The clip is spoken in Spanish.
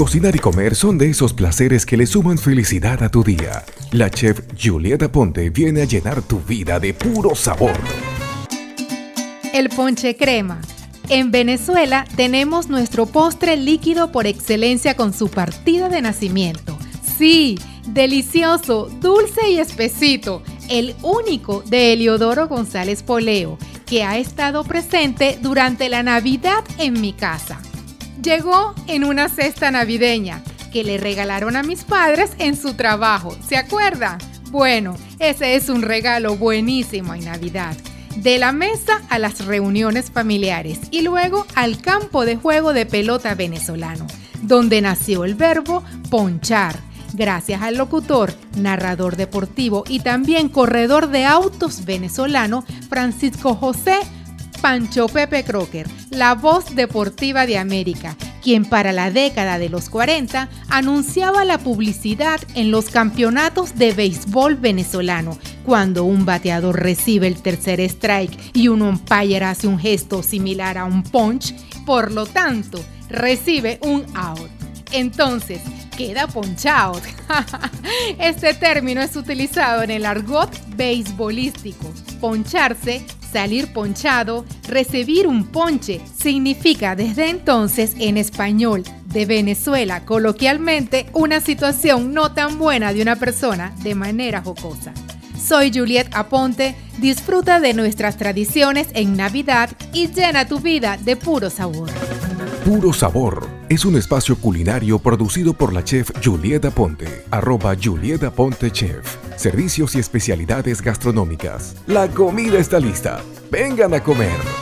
Cocinar y comer son de esos placeres que le suman felicidad a tu día. La chef Julieta Ponte viene a llenar tu vida de puro sabor. El ponche crema. En Venezuela tenemos nuestro postre líquido por excelencia con su partida de nacimiento. Sí, delicioso, dulce y espesito, el único de Eliodoro González Poleo, que ha estado presente durante la Navidad en mi casa. Llegó en una cesta navideña que le regalaron a mis padres en su trabajo, ¿se acuerda? Bueno, ese es un regalo buenísimo en Navidad. De la mesa a las reuniones familiares y luego al campo de juego de pelota venezolano, donde nació el verbo ponchar, gracias al locutor, narrador deportivo y también corredor de autos venezolano Francisco José Pancho Pepe Crocker, la voz deportiva de América, quien para la década de los 40 anunciaba la publicidad en los campeonatos de béisbol venezolano, cuando un bateador recibe el tercer strike y un umpire hace un gesto similar a un punch, por lo tanto, recibe un out. Entonces, queda ponchado. este término es utilizado en el argot beisbolístico. Poncharse Salir ponchado, recibir un ponche, significa desde entonces en español de Venezuela coloquialmente una situación no tan buena de una persona de manera jocosa. Soy Juliet Aponte, disfruta de nuestras tradiciones en Navidad y llena tu vida de puro sabor. Puro Sabor es un espacio culinario producido por la chef Julieta Aponte, arroba Julieta Aponte Chef. Servicios y especialidades gastronómicas. La comida está lista. Vengan a comer.